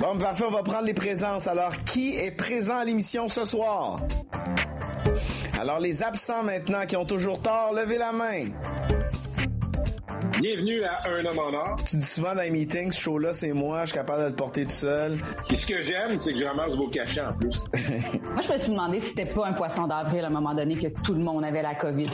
Bon, parfait, on va prendre les présences. Alors, qui est présent à l'émission ce soir? Alors, les absents maintenant qui ont toujours tort, levez la main. Bienvenue à Un homme en or. Tu dis souvent dans les meetings, ce show-là, c'est moi, je suis capable de le porter tout seul. Puis ce que j'aime, c'est que je ramasse vos cachets en plus. Moi, je me suis demandé si c'était pas un poisson d'avril à un moment donné que tout le monde avait la COVID.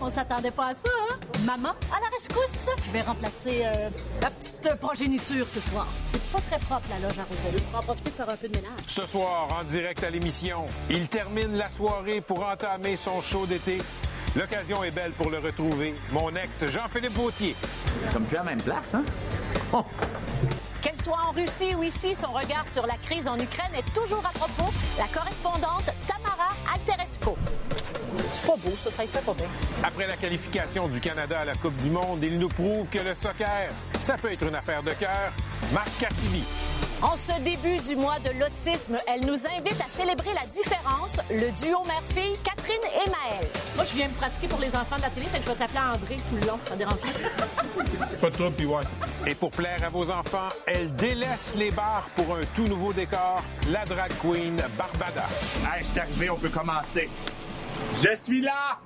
On s'attendait pas à ça, hein? Maman, à la rescousse! Je vais remplacer euh, la petite progéniture ce soir. C'est pas très propre, la loge à Rosalie. On va en profiter pour faire un peu de ménage. Ce soir, en direct à l'émission, il termine la soirée pour entamer son show d'été. L'occasion est belle pour le retrouver. Mon ex, Jean-Philippe Vautier. C'est comme plus à la même place, hein? Qu'elle soit en Russie ou ici, son regard sur la crise en Ukraine est toujours à propos. La correspondante Tamara Alteresco. C'est pas beau, ça, ça y fait pas bien. Après la qualification du Canada à la Coupe du Monde, il nous prouve que le soccer, ça peut être une affaire de cœur. Marc Cassivi. En ce début du mois de l'autisme, elle nous invite à célébrer la différence, le duo mère-fille Catherine et Maëlle. Moi, je viens me pratiquer pour les enfants de la télé, fait que je vais t'appeler André tout le long. Ça dérange Pas? Trop, puis ouais. Et pour plaire à vos enfants, elle délaisse les bars pour un tout nouveau décor, la drag queen Barbada. Hey, je suis arrivé, on peut commencer. Je suis là!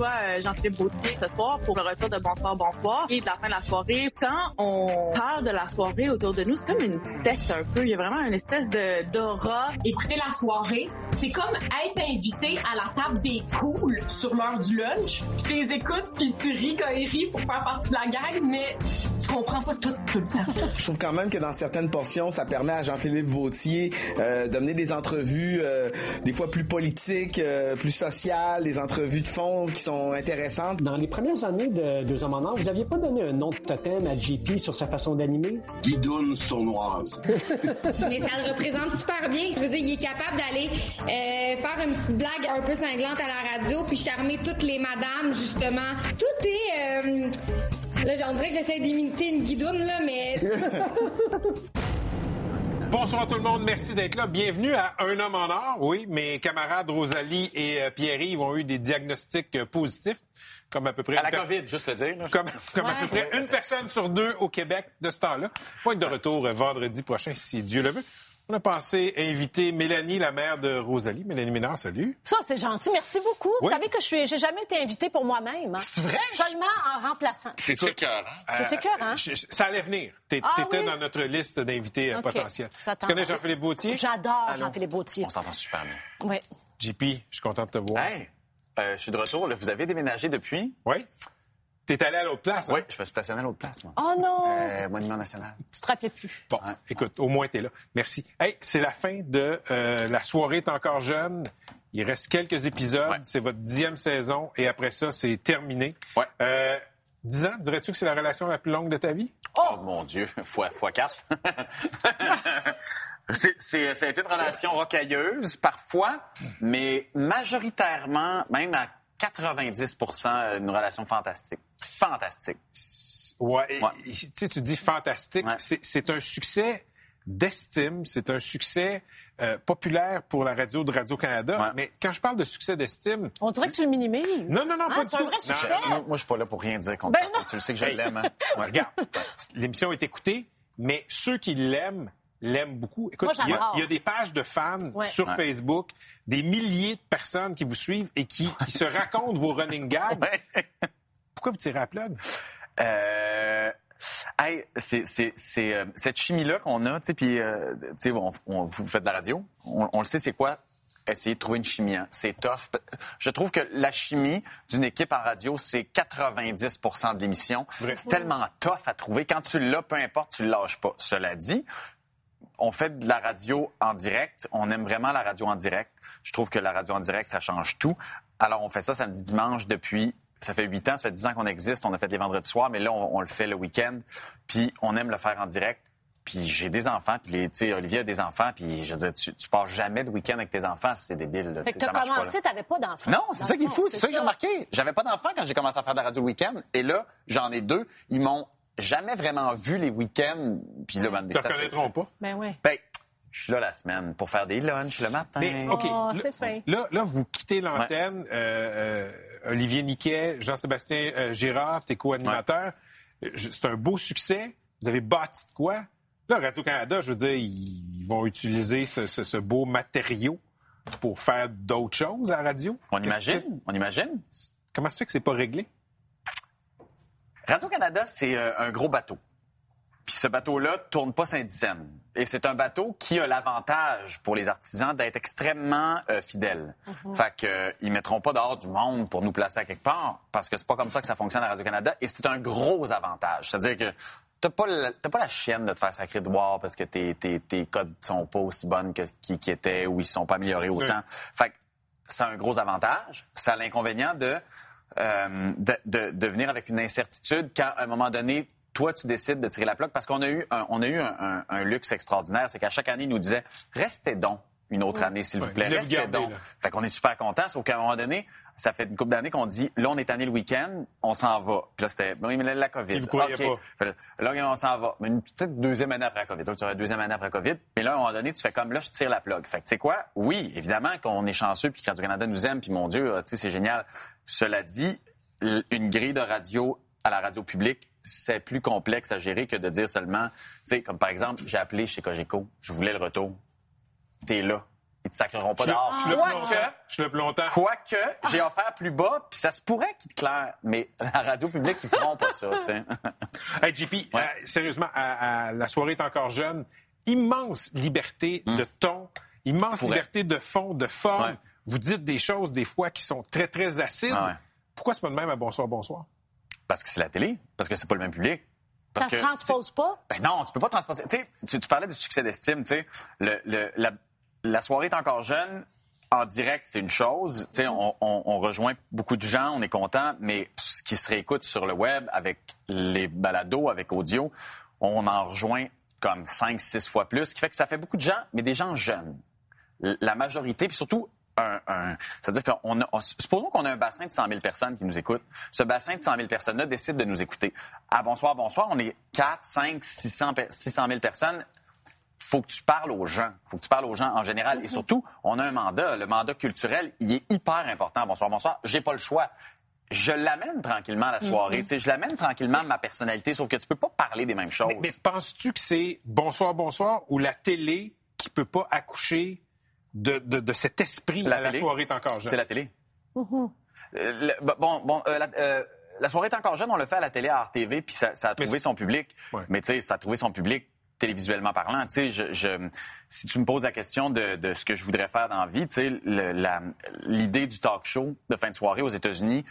Reçoit euh, Jean-Philippe Bautier ce soir pour le retour de Bonsoir, Bonsoir. Et de la fin de la soirée, quand on parle de la soirée autour de nous, c'est comme une secte un peu. Il y a vraiment une espèce de d'aura. Écouter la soirée, c'est comme être invité à la table des cools sur l'heure du lunch. Tu les écoutes, puis tu ris quand ils rient pour faire partie de la gang, mais comprends pas tout tout le temps. Je trouve quand même que dans certaines portions, ça permet à Jean-Philippe Vautier euh, de mener des entrevues euh, des fois plus politiques, euh, plus sociales, des entrevues de fond qui sont intéressantes. Dans les premières années de Deux hommes en or, vous aviez pas donné un nom de totem à JP sur sa façon d'animer? Guidoune sournoise. Mais ça le représente super bien. Je veux dire, il est capable d'aller euh, faire une petite blague un peu cinglante à la radio, puis charmer toutes les madames, justement. Tout est... Là, j'en dirais que j'essaie d'imiter une guidoune, là, mais... Bonsoir tout le monde, merci d'être là. Bienvenue à Un homme en or. Oui, mes camarades Rosalie et euh, Pierre-Yves ont eu des diagnostics euh, positifs. Comme à peu près... À la COVID, juste le dire. là. Comme, comme à peu près une personne sur deux au Québec de ce temps-là. Être de retour euh, vendredi prochain, si Dieu le veut. On a pensé inviter Mélanie, la mère de Rosalie. Mélanie Ménard, salut. Ça, c'est gentil. Merci beaucoup. Vous savez que je suis, j'ai jamais été invitée pour moi-même. hein. C'est vrai? Seulement en remplaçant. C'est écœurant. C'est écœurant. Euh, je- je- ça allait venir. Ah T'étais oui? dans notre liste d'invités euh, potentiels. Tu connais Jean-Philippe Vautier? J'adore? Jean-Philippe Bautier. On s'entend super bien. Oui. JP, je suis content de te voir. Hey, euh, je suis de retour. là. Vous avez déménagé depuis? Oui? T'es allé à l'autre place, hein? Oui, je me suis stationné à l'autre place, moi. Oh non! Euh, Monument national. Tu te rappelais plus. Bon, écoute, au moins t'es là. Merci. Hey, c'est la fin de euh, La soirée est encore jeune. Il reste quelques épisodes. Ouais. C'est votre dixième saison et après ça, c'est terminé. Ouais. Euh, 10 ans, dirais-tu que c'est la relation la plus longue de ta vie? Oh, mon Dieu, fois, fois quatre. c'est, c'est, ça a été une relation rocailleuse, parfois, mais majoritairement, même à 90% une relation fantastique. Fantastique. Ouais. Tu sais, tu dis fantastique. Ouais. C'est- un succès d'estime. C'est un succès euh, populaire pour la radio de Radio-Canada. Ouais. Mais quand je parle de succès d'estime, On dirait que tu le minimises. Non, non, non, Hein, pas du C'est un tout. vrai succès. Moi, moi, je suis pas là pour rien dire contre Ben. Tu le sais que je l'aime. Hein? Ouais. Regarde, l'émission est écoutée, mais ceux qui l'aiment l'aiment beaucoup. Écoute, il y, a- y des pages de fans Ouais. sur Ouais. Facebook, des milliers de personnes qui vous suivent et qui, qui se racontent vos running gags. Ouais. Pourquoi vous tirez à plug? Euh, hey, c'est, euh, cette chimie-là qu'on a, tu sais, puis, euh, tu sais, on, on- vous faites de la radio, on, on le sait, c'est quoi? Essayer de trouver une chimie. hein. C'est tough. Je trouve que la chimie d'une équipe en radio, c'est 90% de l'émission. C'est tellement tough à trouver. Quand tu l'as, peu importe, tu le lâches pas. Cela dit, on fait de la radio en direct. On aime vraiment la radio en direct. Je trouve que la radio en direct, ça change tout. Alors, on fait ça samedi, dimanche depuis... Ça fait huit ans, ça fait dix ans qu'on existe. On a fait les vendredis soirs, mais là, on, on le fait le week-end. Puis, on aime le faire en direct. Puis j'ai des enfants, puis les- tu sais, Olivier a des enfants, puis je veux dire, tu, tu pars jamais de week-end avec tes enfants, c'est débile. là, Fait tu que t'as commencé, t'avais pas d'enfants. Non, c'est ça qui est fou. C'est ça que j'ai remarqué. J'avais pas d'enfants quand j'ai commencé à faire de la radio le week-end. Et là, j'en ai deux. Ils m'ont jamais vraiment vu les week-ends. Puis là, ben, Ils te reconnaîtront pas? Ben ouais. Ben, je suis là la semaine pour faire des lunchs le matin. Mais, OK. Oh, là- c'est fin. Là, là, vous quittez l'antenne. Euh, euh, Olivier Niquet, Jean-Sébastien euh, Girard, tes co-animateurs. C'est un beau succès. Vous avez bâti de quoi? Là, Radio-Canada, je veux dire, ils, vont utiliser ce, ce- ce beau matériau pour faire d'autres choses à la radio. On que- imagine, on imagine. Comment ça fait que c'est pas réglé? Radio-Canada, c'est euh, un gros bateau. Puis ce bateau-là tourne pas Saint-Dicenne. Et c'est un bateau qui a l'avantage pour les artisans d'être extrêmement euh, fidèle. Fait que euh, ils mettront pas dehors du monde pour nous placer à quelque part parce que c'est pas comme ça que ça fonctionne à Radio-Canada. Et c'est un gros avantage. C'est-à-dire que t'as pas, la- t'as pas la chienne de te faire sacrer de boire parce que tes, tes, tes codes sont pas aussi bonnes que qui, qui étaient ou ils sont pas améliorés autant. Fait que c'est un gros avantage. Ça a l'inconvénient de, euh, de, de, de venir avec une incertitude quand, à un moment donné, toi, tu décides de tirer la plaque parce qu'on a eu un, on a eu un, un- un luxe extraordinaire. C'est qu'à chaque année, ils nous disaient Restez donc une autre année, s'il vous plaît. Restez gardé, donc. là. Fait qu'on est super contents, sauf qu'à un moment donné, ça fait une couple d'années qu'on dit Là, on est année le week-end, on s'en va. Puis là, c'était Oui, mais là, la COVID. Et vous croyez OK. pas. Là, on s'en va. Mais une petite deuxième année après la COVID. Donc, tu aurais deuxième année après la COVID. Mais là, à un moment donné, tu fais comme là, je tire la plug. Fait que, tu sais quoi? Oui, évidemment qu'on est chanceux puis Radio-Canada nous aime puis mon Dieu, tu sais, c'est génial. Cela dit, une grille de radio à la radio publique, c'est plus complexe à gérer que de dire seulement, tu sais, comme par exemple, j'ai appelé chez Cogeco, je voulais le retour. T'es là. Ils te sacreront pas dehors. je suis là plus longtemps. Je suis là plus longtemps. Quoique, j'ai offert plus bas, puis ça se pourrait qu'ils te clairent, mais la radio publique, ils feront pas ça, tu sais. Hey, JP, euh, sérieusement, à- à- la soirée est encore jeune. Immense liberté de ton, immense Pourrait. liberté de fond, de forme. Ouais. Vous dites des choses, des fois, qui sont très, très acides. Ah ouais. Pourquoi c'est pas de même à Bonsoir, Bonsoir? Parce que c'est la télé, parce que c'est pas le même public. Parce Ça se transpose pas? Ben non, tu peux pas transposer. Tu, sais, tu, tu parlais du succès d'estime, tu sais. Le, le- la, la soirée est encore jeune. En direct, c'est une chose. Tu sais, on, on- on rejoint beaucoup de gens, on est content, mais ce qui se réécoute sur le web avec les balados, avec audio, on en rejoint comme 5 six fois plus, ce qui fait que ça fait beaucoup de gens, mais des gens jeunes. La majorité, puis surtout un, un- c'est-à-dire qu'on a, on- supposons qu'on a un bassin de 100 000 personnes qui nous écoutent. Ce bassin de 100 000 personnes-là décide de nous écouter. À Bonsoir, Bonsoir, on est 4, 5, 600, pe- 600 000 personnes. Faut que tu parles aux gens. Faut que tu parles aux gens en général. Et surtout, on a un mandat. Le mandat culturel, il est hyper important. Bonsoir, bonsoir. J'ai pas le choix. Je l'amène tranquillement à la soirée. Tu sais, Je l'amène tranquillement à ma personnalité, sauf que tu peux pas parler des mêmes choses. Mais, mais penses-tu que c'est Bonsoir, Bonsoir ou la télé qui peut pas accoucher de, de- de cet esprit La à la soirée est encore jeune? C'est la télé. Euh, le- bon, bon, euh, la, euh, la soirée est encore jeune, on l'a fait à la télé à RTV, puis ça, ça a trouvé son public. Ouais. Mais tu sais, ça a trouvé son public télévisuellement parlant. Tu sais, je, je- si tu me poses la question de, de ce que je voudrais faire dans la vie, tu sais, le- l'idée du talk show de fin de soirée aux États-Unis,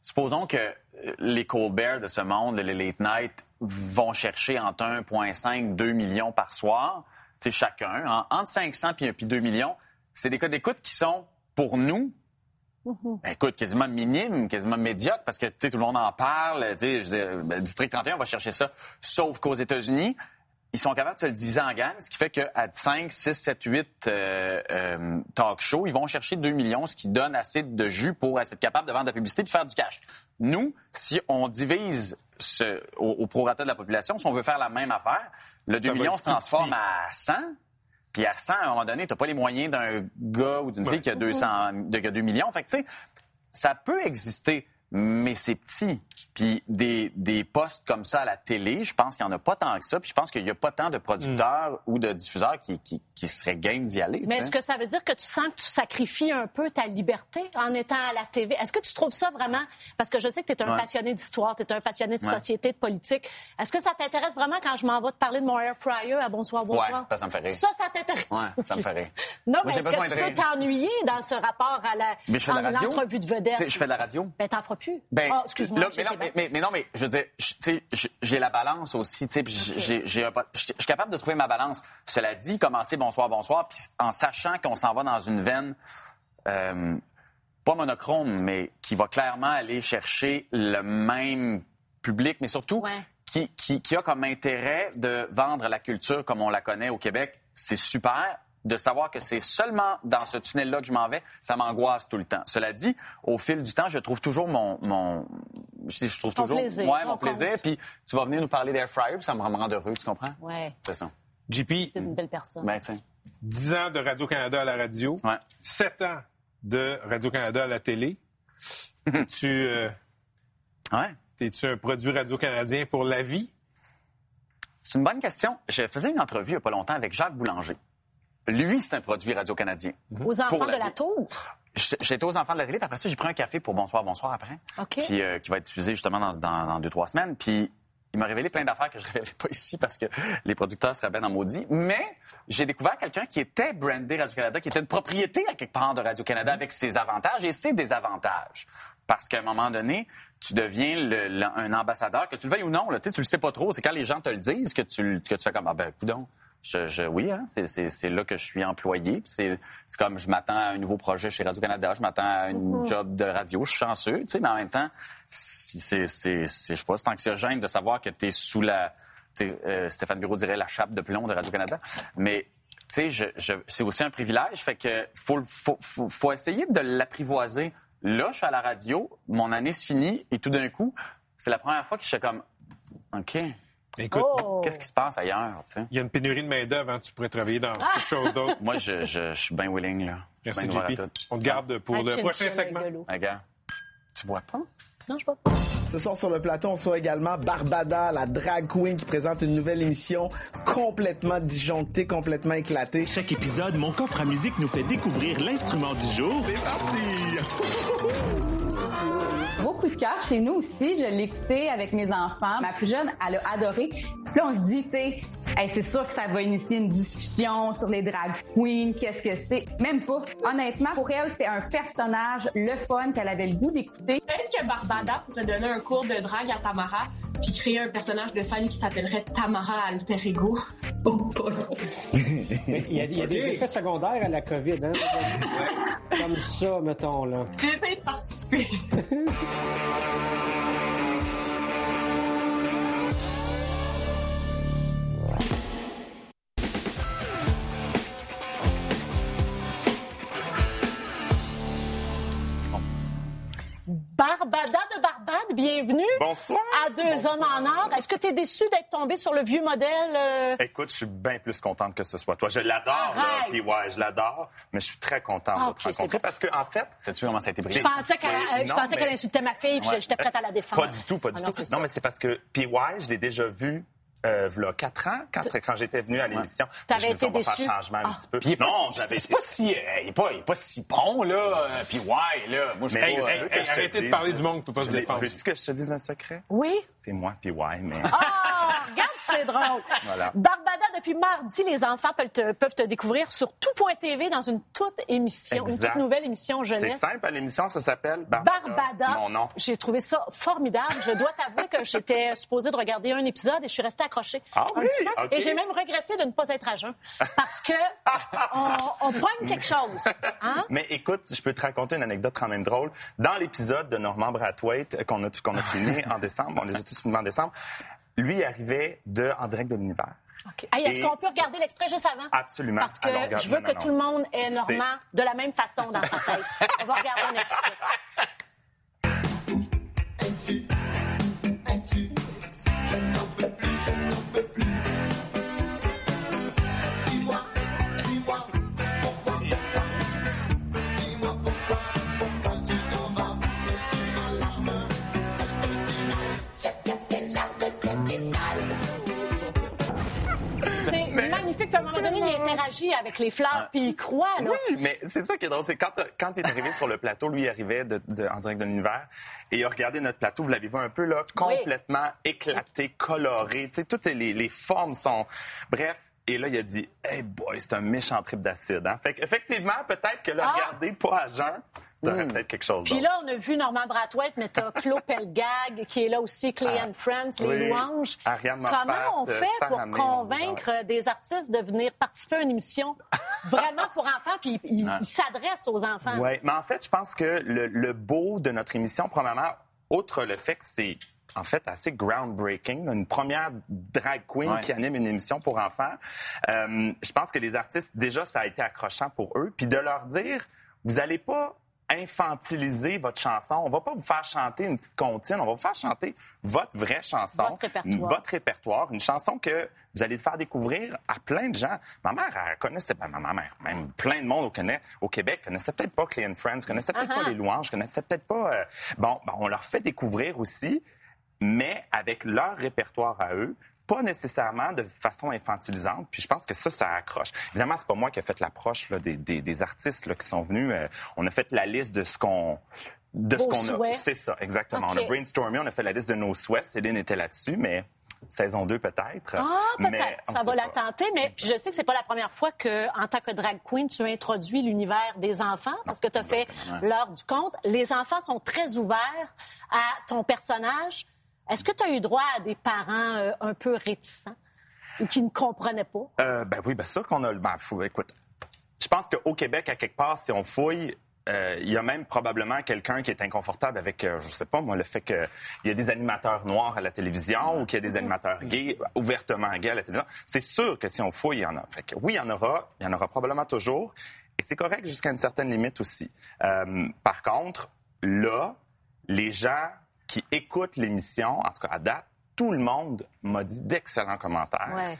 supposons que euh, les Colbert de ce monde, les Late Night, vont chercher entre 1,5 2 millions par soir, chacun, en- entre 500 puis, puis 2 millions. C'est des cas d'écoute qui sont, pour nous, ben, écoute, quasiment minime, quasiment médiocre, parce que tu sais, tout le monde en parle. Je dire, ben, District 31 va chercher ça. Sauf qu'aux États-Unis, ils sont capables de se le diviser en gangs, ce qui fait qu'à 5, 6, 7, 8 euh, euh, talk shows, ils vont chercher 2 millions, ce qui donne assez de jus pour être capable de vendre de la publicité et de faire du cash. Nous, si on divise ce, au, au prorata de la population, si on veut faire la même affaire, le Ça 2 va millions se transforme à 100. Puis à 100, à un moment donné, tu n'as pas les moyens d'un gars ou d'une Ouais. fille qui a 200, de, qui a 2 millions. Fait que, tu sais, ça peut exister, mais c'est petit. Puis des, des postes comme ça à la télé, je pense qu'il n'y en a pas tant que ça. Puis je pense qu'il n'y a pas tant de producteurs ou de diffuseurs qui, qui, qui seraient game d'y aller. Mais est-ce que ça veut dire que tu sens que tu sacrifies un peu ta liberté en étant à la TV? Est-ce que tu trouves ça vraiment... Parce que je sais que tu es un Ouais. passionné d'histoire, tu es un passionné de Ouais. société, de politique. Est-ce que ça t'intéresse vraiment quand je m'en vais te parler de mon air fryer à Bonsoir, Bonsoir? Ouais, ça, ça me. Ça, ça t'intéresse? Ouais, ça me rire. Non, mais j'ai est-ce besoin que tu peux t'ennuyer dans ce rapport à la, Mais je fais de la radio. l'entrevue de vedette? Je fais de la radio. Ben, t'en feras plus. Ben, Ah, excuse-moi, là, mais, non, mais, mais- mais non, mais je veux dire, j'ai- la balance aussi, je je suis capable de trouver ma balance. Cela dit, commencer bonsoir, bonsoir, puis en sachant qu'on s'en va dans une veine, euh, pas monochrome, mais qui va clairement aller chercher le même public, mais surtout Ouais. qui, qui, qui a comme intérêt de vendre la culture comme on la connaît au Québec, c'est super. De savoir que c'est seulement dans ce tunnel-là que je m'en vais, ça m'angoisse tout le temps. Cela dit, au fil du temps, je trouve toujours mon, mon je, je trouve Ton toujours, plaisir, ouais, mon plaisir. Puis tu vas venir nous parler d'air fryer, puis ça me rend heureux, tu comprends? Ouais, C'est ça. JP, c'est une belle personne. Ben tiens. 10 ans de Radio-Canada à la radio, Ouais. 7 ans de Radio-Canada à la télé. tu euh, Ouais. T'es-tu un produit radio-canadien pour la vie? C'est une bonne question. Je faisais une entrevue il n'y a pas longtemps avec Jacques Boulanger. Lui, c'est un produit radio-canadien. Aux enfants de la tour? J'étais aux enfants de la télé, puis après ça, j'ai pris un café pour Bonsoir, Bonsoir après. OK. Puis euh, qui va être diffusé justement dans, dans, dans deux, trois semaines. Puis il m'a révélé plein d'affaires que je ne révélais pas ici parce que les producteurs seraient bien en maudit. Mais j'ai découvert quelqu'un qui était brandé Radio-Canada, qui était une propriété à quelque part de Radio-Canada avec ses avantages et ses désavantages. Parce qu'à un moment donné, tu deviens le- le- un ambassadeur, que tu le veuilles ou non. Là, tu sais, tu le sais pas trop. C'est quand les gens te le disent que tu, que tu fais comme, ah ben, coudonc. Je, je- oui, hein, c'est- là que je suis employé. C'est comme je m'attends à un nouveau projet chez Radio-Canada, je m'attends à une job de radio, je suis chanceux, tu sais, mais en même temps, c'est, je sais pas, c'est anxiogène de savoir que tu es sous la, euh, Stéphane Bureau dirait la chape de plomb de Radio-Canada, mais tu sais, je, je- c'est aussi un privilège, fait que faut, faut, faut, faut essayer de l'apprivoiser. Là, je suis à la radio, mon année se finit, et tout d'un coup, c'est la première fois que je suis comme, OK, Écoute, Oh. qu'est-ce qui se passe ailleurs, tu sais? il y a une pénurie de main-d'œuvre, hein, tu pourrais travailler dans quelque chose d'autre. Moi, je, je, je suis bien willing, là. Merci, bien JP. On te garde pour Un le prochain segment. Regarde. Tu bois pas? Non, je vois pas. Ce soir sur le plateau, on reçoit également Barbada, la drag queen qui présente une nouvelle émission complètement disjonctée, complètement éclatée. Chaque épisode, mon coffre à musique nous fait découvrir l'instrument du jour. C'est parti! Gros coup de cœur chez nous aussi. Je l'ai avec mes enfants. Ma plus jeune, elle a adoré. Puis là, on se dit, tu sais, hey, c'est sûr que ça va initier une discussion sur les drag queens, qu'est-ce que c'est? Même pas. Honnêtement, pour elle, c'était un personnage, le fun qu'elle avait le goût d'écouter. Peut-être que Barbada pourrait donner un cours de drague à Tamara puis créer un personnage de scène qui s'appellerait Tamara Alter Ego. Oh, pas non. Mais il y a, il y a des effets secondaires à la COVID, hein? Comme ça, mettons, là. J'essaie de participer. Barbada de Barbade, bienvenue. Bonsoir. À deux hommes en or. Est-ce que tu es déçu d'être tombé sur le vieux modèle? euh, Écoute, je suis bien plus contente que ce soit toi. Je l'adore, là, Arrête. puis ouais, je l'adore, mais je suis très contente Ah, de te rencontrer parce que en fait, T'as-tu vu comment ça a été Je brisé? pensais qu'elle euh, je mais- qu'elle insultait ma fille, puis Ouais. j'étais prête à la défendre. pas du tout, pas du Ah non, tout. Non, ça. mais c'est parce que PY, je l'ai déjà vu. Euh, quatre ans, quand, quand j'étais venu à l'émission. T'avais Je me suis dit, été on va faire changement un Ah. petit peu. Puis il est pas non, si- j'avais c'est pas si, euh, il est pas, il est pas si bon, là, euh, puis ouais, là. Moi, je Hey, pas, hey, te arrêtez de parler du monde peut pas se défendre. Veux-tu que je te dise un secret? Oui? C'est moi, PY, mais... Ah, c'est drôle. Voilà. Barbada, depuis mardi, les enfants peuvent te, peuvent te découvrir sur tout.tv dans une toute émission, une toute nouvelle émission C'est jeunesse. simple, à l'émission, ça s'appelle Barbada. Barbada. Mon nom. J'ai trouvé ça formidable. Je dois t'avouer que j'étais supposée de regarder un épisode et je suis restée accrochée Ah un oui? petit peu. Et j'ai même regretté de ne pas être à jeun parce que on, on pogne quelque chose. Hein? Mais écoute, je peux te raconter une anecdote quand même drôle. Dans l'épisode de Normand Brathwaite qu'on a, qu'on a filmé en décembre, on les a tous filmés en décembre, lui arrivait de En direct de l'univers. Hey, Est-ce qu'on peut regarder l'extrait juste avant? Absolument. Parce que Alors, je veux non, que non, tout le monde ait Normand de la même façon dans sa tête. On va regarder un extrait. Magnifique. Puis à un moment donné, il interagit avec les fleurs, puis il croit. Là. Oui, mais c'est ça qui est drôle. C'est quand, quand il est arrivé sur le plateau, lui il arrivait de, de- en direct de l'univers et il a regardé notre plateau. Vous l'avez vu un peu là, complètement éclaté, coloré. Tu sais, toutes les, les formes sont. Bref. Et là, il a dit, hey boy, c'est un méchant trip d'acide. Hein? Fait effectivement, peut-être que le Ah! regarder pas à jeun, t'aurais peut-être quelque chose Puis là, on a vu Normand Brathwaite, mais t'as Claude Pelgag qui est là aussi, Clay Ah, and Friends, les oui. louanges. Ariane Moffat, Comment on euh, fait pour convaincre des artistes de venir participer à une émission vraiment pour enfants, puis ils ils s'adressent aux enfants? Oui, mais en fait, je pense que le, le beau de notre émission, premièrement, outre le fait que c'est en fait assez groundbreaking, une première drag queen Ouais. qui anime une émission pour enfants. Euh, je pense que les artistes, déjà, ça a été accrochant pour eux. Puis de leur dire, vous n'allez pas infantiliser votre chanson. On va pas vous faire chanter une petite comptine. On va vous faire chanter votre vraie chanson. Votre répertoire. Votre répertoire. Une chanson que vous allez faire découvrir à plein de gens. Ma mère, elle connaissait pas ma mère. Même plein de monde au, Québec- au Québec connaissait peut-être pas Clean Friends, connaissait peut-être Uh-huh. pas les louanges, connaissait peut-être pas... euh, Bon, bon, on leur fait découvrir aussi, mais avec leur répertoire à eux, pas nécessairement de façon infantilisante. Puis je pense que ça, ça accroche. Évidemment, c'est pas moi qui ai fait l'approche des, des- des artistes là, qui sont venus. Euh, on a fait la liste de ce qu'on de ce qu'on a. C'est ça, exactement. On a brainstormé, on a fait la liste de nos souhaits. Céline était là-dessus, mais saison 2 peut-être. Ah, peut-être. Ça va la tenter, mais je sais que c'est pas la première fois que, en tant que drag queen, tu introduis l'univers des enfants parce que tu as fait l'heure du conte. Les enfants sont très ouverts à ton personnage. Est-ce que tu as eu droit à des parents euh, un peu réticents ou qui ne comprenaient pas? Euh, ben oui, bien sûr qu'on a le. Ben, fou, écoute, je pense qu'au Québec, à quelque part, si on fouille, euh, il y a même probablement quelqu'un qui est inconfortable avec, euh, je sais pas moi, le fait qu'il y a des animateurs noirs à la télévision ou qu'il y a des animateurs gays, ouvertement gays à la télévision. C'est sûr que si on fouille, il y en a. Fait que oui, il y en aura, il y en aura probablement toujours. Et c'est correct jusqu'à une certaine limite aussi. Euh, par contre, là, les gens qui écoutent l'émission, en tout cas à date, tout le monde m'a dit d'excellents commentaires. Ouais.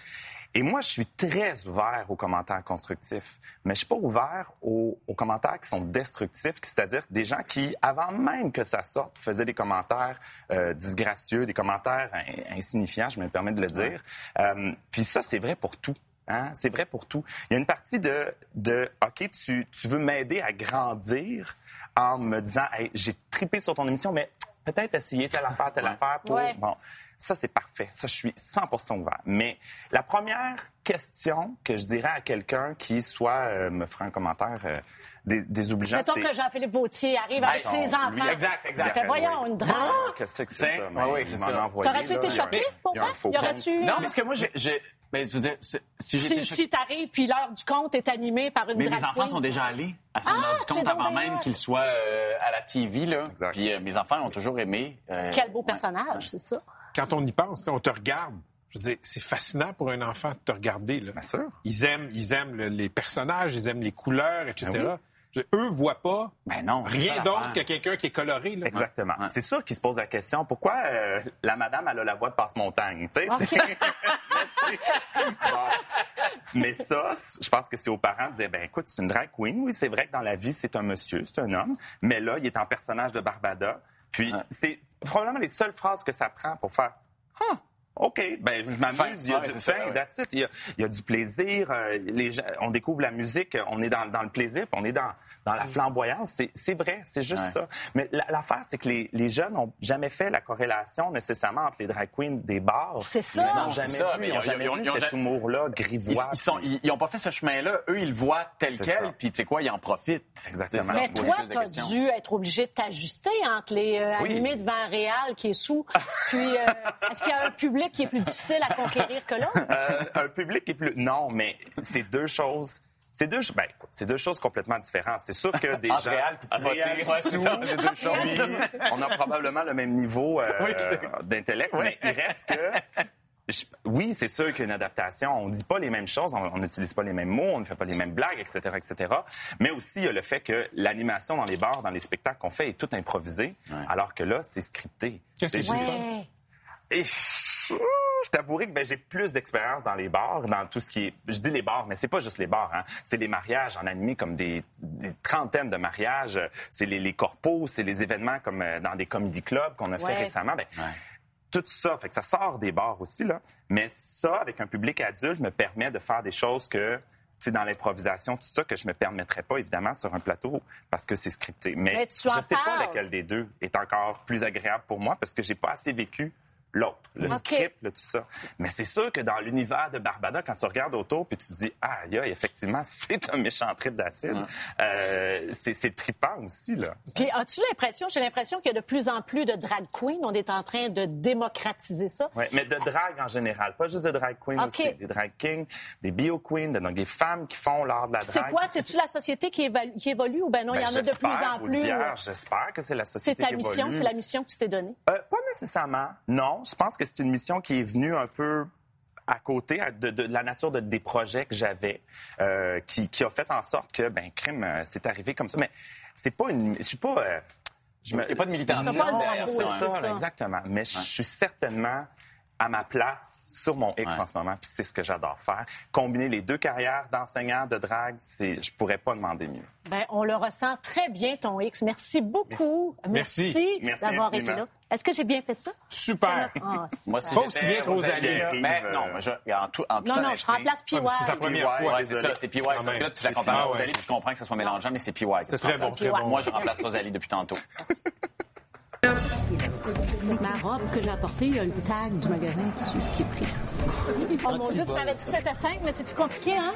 Et moi, je suis très ouvert aux commentaires constructifs, mais je suis pas ouvert aux, aux commentaires qui sont destructifs, c'est-à-dire des gens qui, avant même que ça sorte, faisaient des commentaires euh, disgracieux, des commentaires in- insignifiants, je me permets de le dire. Euh, puis ça, c'est vrai pour tout. Hein? C'est vrai pour tout. Il y a une partie de, de OK, tu, tu veux m'aider à grandir en me disant, hey, j'ai tripé sur ton émission, mais peut-être essayer telle affaire, telle affaire pour... Ouais. Bon, ça, c'est parfait. Ça, je suis 100% ouvert. Mais la première question que je dirais à quelqu'un qui soit euh, me fera un commentaire euh, dé- désobligeant, Mettons c'est... que Jean-Philippe Vautier arrive avec Mettons, ses enfants. lui, exact, exact. Fait, voyons, une drame. Qu'est-ce que c'est ça? il c'est ça. T'aurais-tu été il y a- choqué, pour il y a un vrai? faux Y aurait-tu- compte. Non, parce que moi, j'ai. Ben, je veux dire, c'est- si Si, si t'arrives puis l'heure du conte est animée par une Mais mes enfants sont déjà allés à cette Ah, heure du compte avant même qu'ils soient euh, à la TV. Là. Exact. Puis euh, mes enfants ont toujours aimé. euh, Quel beau personnage, c'est ça. Quand on y pense, on te regarde. Je veux dire, c'est fascinant pour un enfant de te regarder. Là. Bien sûr. Ils aiment, ils aiment le- les personnages, ils aiment les couleurs, etc. Ben oui. Je- eux voient pas Ben non, rien d'autre que quelqu'un qui est coloré. Là. Exactement. Ouais. C'est sûr qu'ils se posent la question pourquoi euh, la madame elle a la voix de passe-montagne. tu sais? OK. C'est- Bon. Mais ça, je pense que c'est aux parents de dire ben écoute, c'est une drag queen. Oui, c'est vrai que dans la vie c'est un monsieur, c'est un homme, mais là il est en personnage de Barbada. Puis Ouais. c'est probablement les seules phrases que ça prend pour faire ah. OK, ben je m'amuse, il y a du ouais. that's it. Il y a, il y a du plaisir, euh, les gens- on découvre la musique, on est dans, dans le plaisir, on est dans, dans la flamboyance. C'est, vrai, c'est juste Ouais. ça. Mais la- l'affaire, c'est que les, les jeunes n'ont jamais fait la corrélation nécessairement entre les drag queens des bars. C'est ça. Ils n'ont jamais ça, vu, mais ils ils n'ont ont- jamais ils ont- vu ils ont cet jamais- humour-là Ils, grivois. ils sont, ils, ils ont pas fait ce chemin-là. Eux, ils le voient tel C'est quel, puis tu sais quoi, ils en profitent. Exactement. Mais toi, t'as questions. dû être obligé de t'ajuster entre les euh, Oui. animés devant Réal qui est sous, puis euh, est-ce qu'il y a un public qui est plus difficile à conquérir que l'autre? Euh, un public qui est plus. Non, mais c'est deux choses. C'est deux, ben, c'est deux choses complètement différentes. C'est sûr que des gens. sous, c'est deux choses. oui, on a probablement le même niveau euh, Oui. d'intellect, mais il reste que. je- oui, c'est sûr qu'il y a une adaptation. On dit pas les mêmes choses, on n'utilise pas les mêmes mots, on ne fait pas les mêmes blagues, etc., etc. Mais aussi, il y a le fait que l'animation dans les bars, dans les spectacles qu'on fait est tout improvisé, alors que là, c'est scripté. Qu'est-ce que j'ai- et je je t'avouerai que ben, j'ai plus d'expérience dans les bars, dans tout ce qui est. Je dis les bars, mais c'est pas juste les bars. Hein. C'est les mariages en animé comme des, des trentaines de mariages. C'est les, les corpos, c'est les événements comme euh, dans des comedy clubs qu'on a Ouais. fait récemment. Ben, Tout ça, fait que ça sort des bars aussi là. Mais ça, avec un public adulte, me permet de faire des choses que tu sais, dans l'improvisation, tout ça, que je me permettrais pas, évidemment, sur un plateau, parce que c'est scripté. Mais, Mais tu je sais pas lequel des deux est encore plus agréable pour moi, parce que j'ai pas assez vécu l'autre, le OK. script, là, tout ça. Mais c'est sûr que dans l'univers de Barbada, quand tu regardes autour puis tu te dis, ah, aïe, aïe, effectivement, c'est un méchant trip d'acide, euh, c'est c'est trippant aussi, là. Puis as-tu l'impression, j'ai l'impression qu'il y a de plus en plus de drag queens. On est en train de démocratiser ça. Ouais, mais de drag en général, pas juste de drag queen OK. aussi, des drag kings, des bio queens, donc des femmes qui font l'art de la drague. C'est quoi? C'est-tu la société qui, évalue- qui évolue ou ben non, il y Ben, en a de plus en plus? le J'espère que c'est la C'est société ta qui mission, évolue. c'est la mission que tu t'es donnée. Euh, pas nécessairement. Non, je pense que c'est une mission qui est venue un peu à côté de, de la nature de- des projets que j'avais, euh, qui, qui a fait en sorte que, ben, crime, euh, c'est arrivé comme ça. Mais c'est pas une, je suis pas. euh, je me- Il y a pas de militantisme derrière ça, hein. ça, ça. exactement. Mais je suis certainement à ma place sur mon X Ouais. en ce moment, puis c'est ce que j'adore faire. Combiner les deux carrières d'enseignant de drague, c'est, je pourrais pas demander mieux. Ben, on le ressent très bien, ton X. Merci beaucoup. Merci. Merci d'avoir été là. Est-ce que j'ai bien fait ça? Super. Ah, super. Moi, si Pas aussi bien que Rosalie. Mais non, mais je, en tout, en Non, non, je remplace PY. c'est sa première PY, fois, ouais, c'est ça, c'est PY. Quand Parce que là, tu la compares à. Rosalie, Ah puis je comprends que ça soit mélangeant, mais c'est PY. C'est très bon, très bon. Moi, je remplace Rosalie depuis tantôt. Ma robe que j'ai apportée, il y a une tag du magasin dessus qui est pris. Oh mon Dieu, tu m'avais dit que c'était 5, mais c'est plus compliqué, hein?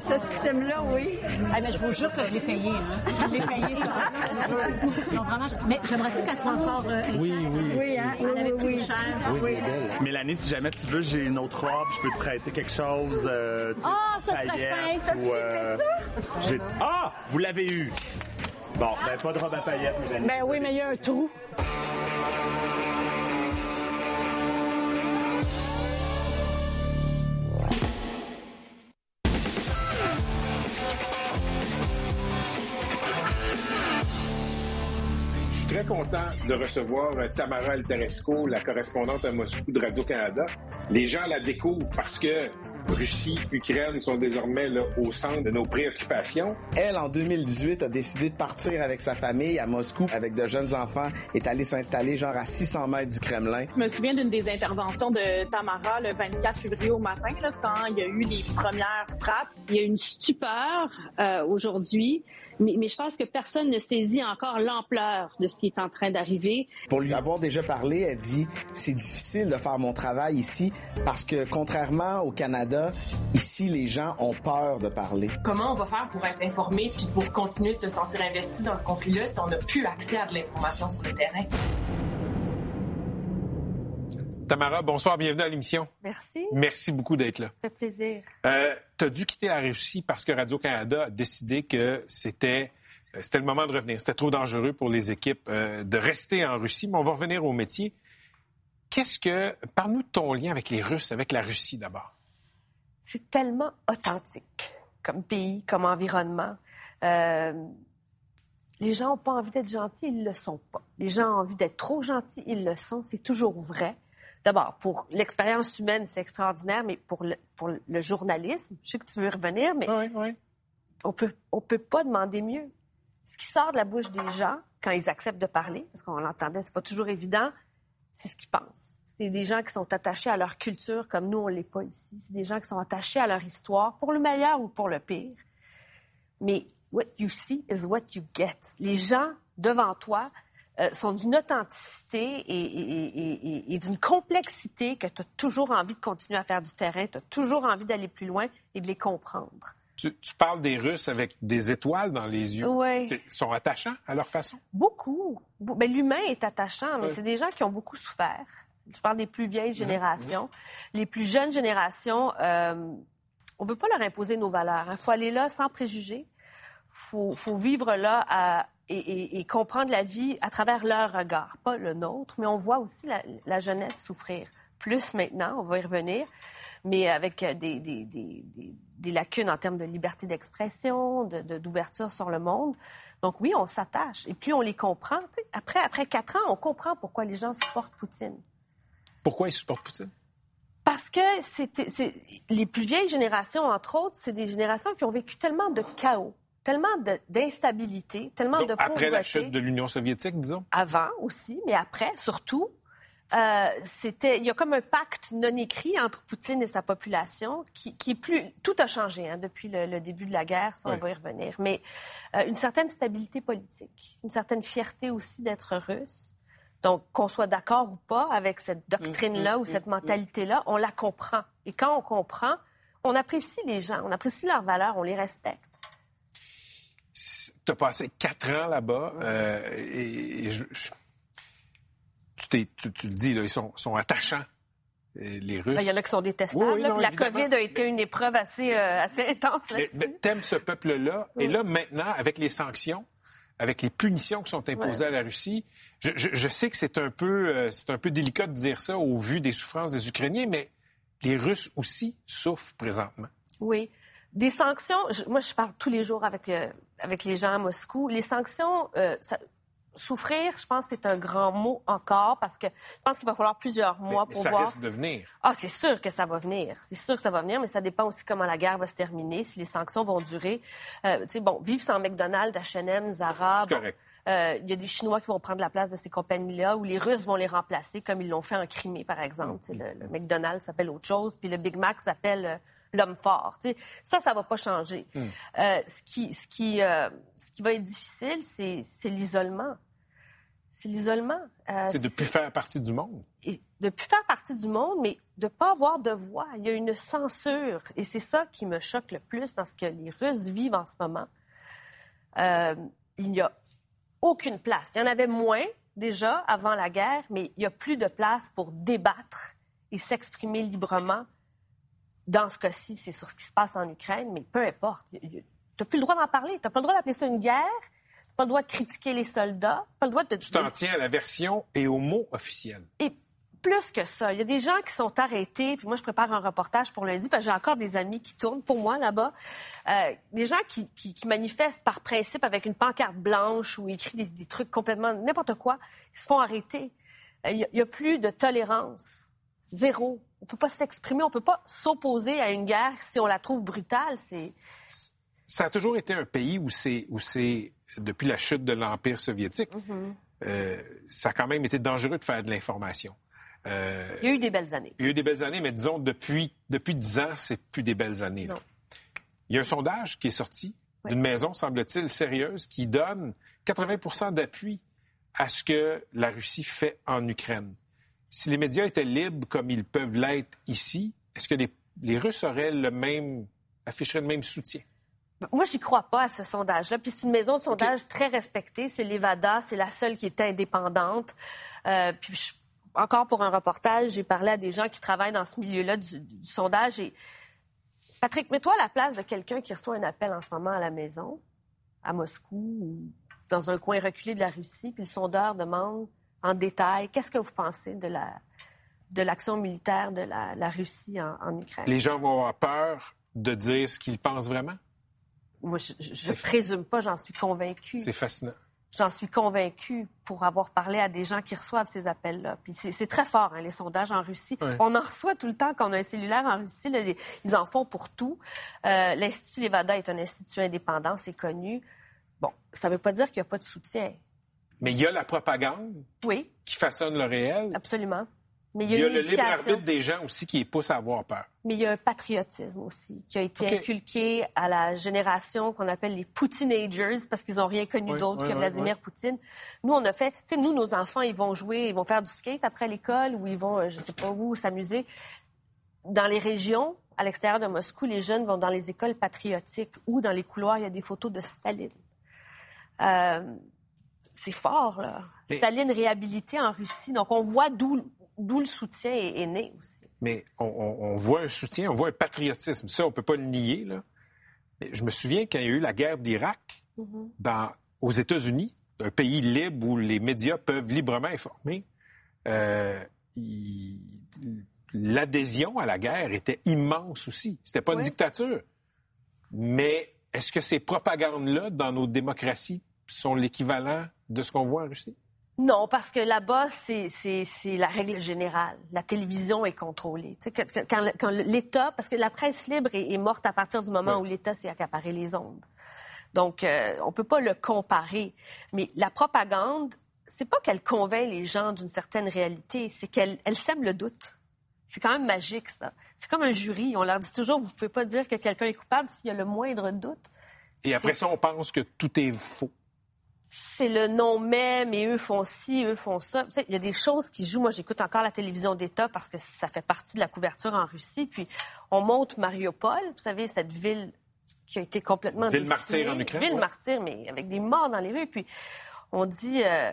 Ce système-là, oui. Ah, mais je vous jure que je l'ai payé, hein? Je l'ai payé, ça. Non, vraiment, je- mais j'aimerais ça qu'elle soit encore. euh, Oui, oui. Oui, hein? Elle avait Oui, coûté oui. cher. Oui, Mélanie, si jamais tu veux, j'ai une autre robe, je peux te prêter quelque chose. euh, Ah, ça serait fin. Ou, euh, j'ai- Ah, vous l'avez eu. Bon, ben pas de robe à paillettes, Mélanie. Ben oui, mais il y a un trou. Très content de recevoir euh, Tamara Alteresco, la correspondante à Moscou de Radio-Canada. Les gens la découvrent parce que Russie, Ukraine sont désormais là, au centre de nos préoccupations. Elle, en 2018, a décidé de partir avec sa famille à Moscou avec de jeunes enfants, est allée s'installer genre à 600 mètres du Kremlin. Je me souviens d'une des interventions de Tamara le 24 février au matin, là, quand il y a eu les premières frappes. Il y a une stupeur euh, aujourd'hui, mais, mais je pense que personne ne saisit encore l'ampleur de ce qui est en train d'arriver. Pour lui avoir déjà parlé, elle dit c'est difficile de faire mon travail ici parce que contrairement au Canada, ici les gens ont peur de parler. Comment on va faire pour être informé puis pour continuer de se sentir investi dans ce conflit-là si on n'a plus accès à de l'information sur le terrain? Tamara, bonsoir, bienvenue à l'émission. Merci. Merci beaucoup d'être là. Ça fait plaisir. Euh, tu as dû quitter la Russie parce que Radio-Canada a décidé que c'était euh, c'était le moment de revenir. C'était trop dangereux pour les équipes euh, de rester en Russie, mais on va revenir au métier. Qu'est-ce que... Parle-nous de ton lien avec les Russes, avec la Russie d'abord. C'est tellement authentique comme pays, comme environnement. Euh, les gens n'ont pas envie d'être gentils, ils le sont pas. Les gens ont envie d'être trop gentils, ils le sont. C'est toujours vrai. D'abord, pour l'expérience humaine, c'est extraordinaire, mais pour le, pour le journalisme, je sais que tu veux y revenir, mais on peut, on peut pas demander mieux. Ce qui sort de la bouche des gens quand ils acceptent de parler, parce qu'on l'entendait, c'est pas toujours évident, c'est ce qu'ils pensent. C'est des gens qui sont attachés à leur culture comme nous, on l'est pas ici. C'est des gens qui sont attachés à leur histoire, pour le meilleur ou pour le pire. Mais what you see is what you get. Les gens devant toi euh, sont d'une authenticité et, et- et- et- et d'une complexité que tu as toujours envie de continuer à faire du terrain, tu as toujours envie d'aller plus loin et de les comprendre. Tu, tu parles des Russes avec des étoiles dans les yeux. Ouais. Ils sont attachants à leur façon? Beaucoup. Be- ben, L'humain est attachant, mais c'est des gens qui ont beaucoup souffert. Je parle des plus vieilles générations. Les plus jeunes générations, euh, on veut pas leur imposer nos valeurs. Il faut aller là sans préjugés. Faut, faut vivre là à- et, et- et comprendre la vie à travers leur regard, pas le nôtre, mais on voit aussi la, la jeunesse souffrir. Plus maintenant, on va y revenir, mais avec des, des- des- des- des lacunes en termes de liberté d'expression, de- de- d'ouverture sur le monde. Donc oui, on s'attache. Et plus on les comprend, après, après quatre ans, on comprend pourquoi les gens supportent Poutine. Pourquoi ils supportent Poutine? Parce que c'est les plus vieilles générations, entre autres, c'est des générations qui ont vécu tellement de chaos, tellement d'instabilité, tellement de Après pauvreté. la chute de l'Union soviétique, disons. Avant aussi, mais après, surtout. Euh, c'était, il y a comme un pacte non écrit entre Poutine et sa population qui, qui est plus. Tout a changé hein, depuis le, le début de la guerre, ça on va y revenir. Mais euh, une certaine stabilité politique, une certaine fierté aussi d'être russe. Donc, qu'on soit d'accord ou pas avec cette doctrine-là Mm, ou cette mentalité-là, on la comprend. Et quand on comprend, on apprécie les gens, on apprécie leurs valeurs, on les respecte. Tu as passé quatre ans là-bas euh, et, et je- je- tu, tu- tu le dis, là, ils sont, sont attachants, euh, les Russes. Ben, Il y en a qui sont détestables. Oui, oui, là, non, puis la. COVID a été une épreuve assez, euh, assez intense Mais, mais t'aimes ce peuple-là. Et là, maintenant, avec les sanctions, avec les punitions qui sont imposées Ouais. à la Russie, je, je- je sais que c'est un, peu, euh, c'est un peu délicat de dire ça au vu des souffrances des Ukrainiens, mais les Russes aussi souffrent présentement. Oui. Des sanctions, je- moi je parle tous les jours avec, euh, avec les gens à Moscou. Les sanctions, euh, ça- souffrir, je pense que c'est un grand mot encore parce que je pense qu'il va falloir plusieurs mois mais pour ça voir. risque de venir. Ah, c'est sûr que ça va venir. C'est sûr que ça va venir, mais ça dépend aussi comment la guerre va se terminer, si les sanctions vont durer. Euh, tu sais, bon, vivre sans McDonald's, H&M, Zara. C'est bon, correct. euh, Il y a des Chinois qui vont prendre la place de ces compagnies-là, ou les Russes vont les remplacer, comme ils l'ont fait en Crimée, par exemple. Tu sais, Le, le McDonald's s'appelle autre chose, puis le Big Mac s'appelle l'homme fort. Tu sais, Ça, ça va pas changer. Hmm. Euh, ce, qui, ce, qui, euh, ce qui va être difficile, c'est l'isolement. C'est l'isolement. Euh, C'est de plus faire partie du monde. et de plus faire partie du monde, mais de pas avoir de voix. Il y a une censure. Et c'est ça qui me choque le plus dans ce que les Russes vivent en ce moment. Il n'y a aucune place. Il y en avait moins déjà avant la guerre, mais il n'y a plus de place pour débattre et s'exprimer librement. Dans ce cas-ci, c'est sur ce qui se passe en Ukraine, mais peu importe. Tu n'as plus le droit d'en parler. Tu n'as pas le droit d'appeler ça une guerre. Tu n'as pas le droit de critiquer les soldats. Tu pas le droit de... Tu t'en tiens à la version et au mot officiel. Et plus que ça, il y a des gens qui sont arrêtés. Puis moi, je prépare un reportage pour lundi parce que j'ai encore des amis qui tournent pour moi là-bas. Euh, des gens qui, qui- qui manifestent par principe avec une pancarte blanche ou écrit des, des trucs complètement n'importe quoi. Ils se font arrêter. Euh, Il n'y a, plus de tolérance. Zéro. On peut pas s'exprimer, on peut pas s'opposer à une guerre si on la trouve brutale. C'est Ça a toujours été un pays où c'est, où c'est depuis la chute de l'Empire soviétique, euh, ça a quand même été dangereux de faire de l'information. Euh, il y a eu des belles années. Il y a eu des belles années, mais disons, depuis, depuis 10 ans, c'est plus des belles années. Non. Il y a un sondage qui est sorti d'une maison, semble-t-il, sérieuse, qui donne 80 d'appui à ce que la Russie fait en Ukraine. Si les médias étaient libres comme ils peuvent l'être ici, est-ce que les, les Russes auraient le même, afficheraient le même soutien? Moi, j'y crois pas à ce sondage-là. Puis c'est une maison de sondage très respectée. C'est l'Evada. C'est la seule qui est indépendante. Euh, puis je- encore pour un reportage, j'ai parlé à des gens qui travaillent dans ce milieu-là du, du sondage. Et Patrick, mets-toi à la place de quelqu'un qui reçoit un appel en ce moment à la maison, à Moscou ou dans un coin reculé de la Russie, puis le sondeur demande en détail qu'est-ce que vous pensez de la de l'action militaire de la, la Russie en, en Ukraine? Les gens vont avoir peur de dire ce qu'ils pensent vraiment? Moi, je, je présume pas, j'en suis convaincue. C'est fascinant. J'en suis convaincue pour avoir parlé à des gens qui reçoivent ces appels-là. Puis c'est très fort, hein, les sondages en Russie. On en reçoit tout le temps quand on a un cellulaire en Russie. là, ils en font pour tout. Euh, L'Institut Levada est un institut indépendant, c'est connu. Bon, ça ne veut pas dire qu'il n'y a pas de soutien. Mais il y a la propagande Oui, qui façonne le réel. absolument. Mais il Il y a, le libre arbitre des gens aussi qui les pousse à avoir peur. Mais il y a un patriotisme aussi qui a été inculqué à la génération qu'on appelle les Poutinagers parce qu'ils n'ont rien connu Oui, d'autre oui, que Vladimir oui. Poutine. Nous, on a fait, tu sais, nous, nos enfants, ils vont jouer, ils vont faire du skate après l'école ou ils vont, euh, je sais pas où, s'amuser. Dans les régions, à l'extérieur de Moscou, les jeunes vont dans les écoles patriotiques ou dans les couloirs, il y a des photos de Staline. Euh, c'est fort, là. Mais- Staline réhabilité en Russie. Donc, on voit d'où le soutien est, est né aussi. Mais on, on- on voit un soutien, on voit un patriotisme. Ça, on peut pas le nier. Là. Mais je me souviens quand il y a eu la guerre d'Irak Mhm. aux États-Unis, un pays libre où les médias peuvent librement informer, euh, l'adhésion à la guerre était immense aussi. C'était pas une dictature. Mais est-ce que ces propagandes-là, dans nos démocraties, sont l'équivalent de ce qu'on voit en Russie? Non, parce que là-bas, c'est- la règle générale. La télévision est contrôlée. Quand, l'État, parce que la presse libre est, est morte à partir du moment où l'État s'est accaparé les ondes. Donc, euh, on peut pas le comparer. Mais la propagande, c'est pas qu'elle convainc les gens d'une certaine réalité, c'est qu'elle elle sème le doute. C'est quand même magique, ça. C'est comme un jury. On leur dit toujours, vous pouvez pas dire que quelqu'un est coupable s'il y a le moindre doute. Et après ça, on pense que tout est faux. C'est le nom même et eux font ci, eux font ça. Tu sais, il y a des choses qui jouent. Moi, j'écoute encore la télévision d'État parce que ça fait partie de la couverture en Russie. Puis on monte Mariupol, vous savez, cette ville qui a été complètement Ville décimée. martyre en Ukraine, Ville ouais. martyre, mais avec des morts dans les rues. Puis on dit, euh,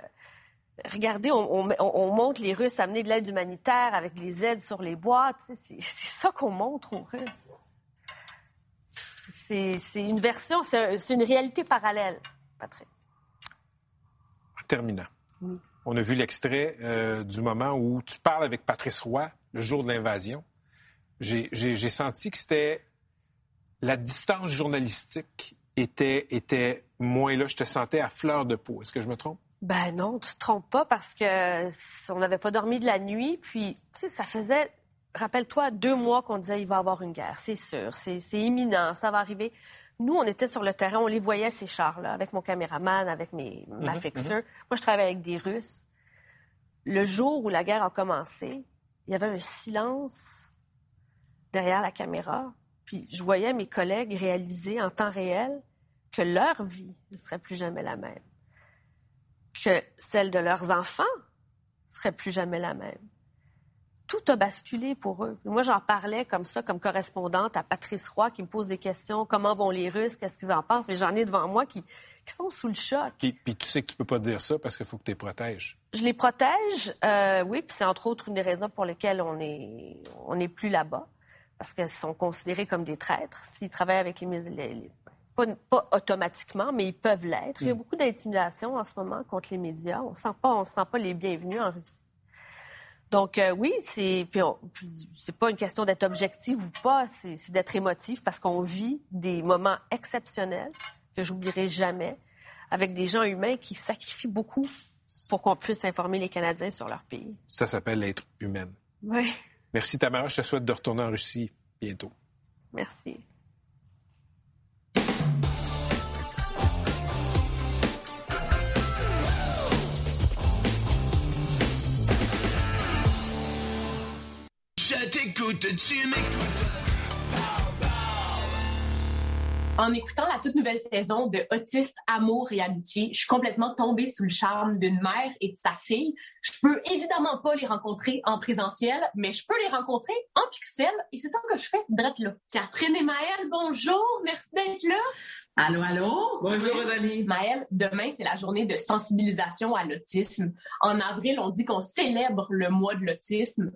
regardez, on, on- on montre les Russes amener de l'aide humanitaire avec les aides sur les boîtes. C'est ça qu'on montre aux Russes. C'est une version, c'est un- c'est une réalité parallèle, Patrick. Oui. on a vu l'extrait euh, du moment où tu parles avec Patrice Roy le jour de l'invasion. J'ai senti que c'était la distance journalistique était, était moins là. Je te sentais à fleur de peau. Est-ce que je me trompe? Ben non, tu te trompes pas parce que on n'avait pas dormi de la nuit. Puis, tu sais, ça faisait, rappelle-toi, deux mois qu'on disait il va y avoir une guerre, c'est sûr, c'est c'est imminent, ça va arriver. Nous, on était sur le terrain, on les voyait ces chars-là, avec mon caméraman, avec mes, ma Mhm, fixeur. mhm. Moi, je travaillais avec des Russes. Le jour où la guerre a commencé, il y avait un silence derrière la caméra. Puis je voyais mes collègues réaliser en temps réel que leur vie ne serait plus jamais la même que celle de leurs enfants serait plus jamais la même. Tout a basculé pour eux. Moi, j'en parlais comme ça, comme correspondante à Patrice Roy, qui me pose des questions. Comment vont les Russes? Qu'est-ce qu'ils en pensent? Mais j'en ai devant moi qui, qui sont sous le choc. Puis, puis tu sais que tu peux pas dire ça parce qu'il faut que tu les protèges. Je les protège, euh, oui, puis c'est entre autres une des raisons pour lesquelles on est, on n'est plus là-bas, parce qu'ils sont considérés comme des traîtres. S'ils travaillent avec les, mis- les- les- pas, pas automatiquement, mais ils peuvent l'être. Il y a Mm. beaucoup d'intimidation en ce moment contre les médias. On sent pas, on se sent pas les bienvenus en Russie. Donc euh, oui, c'est puis on- puis c'est pas une question d'être objectif ou pas, c'est c'est d'être émotif parce qu'on vit des moments exceptionnels que j'oublierai jamais avec des gens humains qui sacrifient beaucoup pour qu'on puisse informer les Canadiens sur leur pays. Ça s'appelle l'être humaine. Oui, Merci Tamara. Je te souhaite de retourner en Russie bientôt. merci. Tu m'écoutes. En écoutant la toute nouvelle saison de Autiste, Amour et Amitié, je suis complètement tombée sous le charme d'une mère et de sa fille. Je peux évidemment pas les rencontrer en présentiel, mais je peux les rencontrer en pixel et c'est ça que je fais drette là. Catherine et Maëlle, bonjour, merci d'être là. Allô, allô? Bonjour, Rosalie. Maëlle, demain, c'est la journée de sensibilisation à l'autisme. En avril, on dit qu'on célèbre le mois de l'autisme.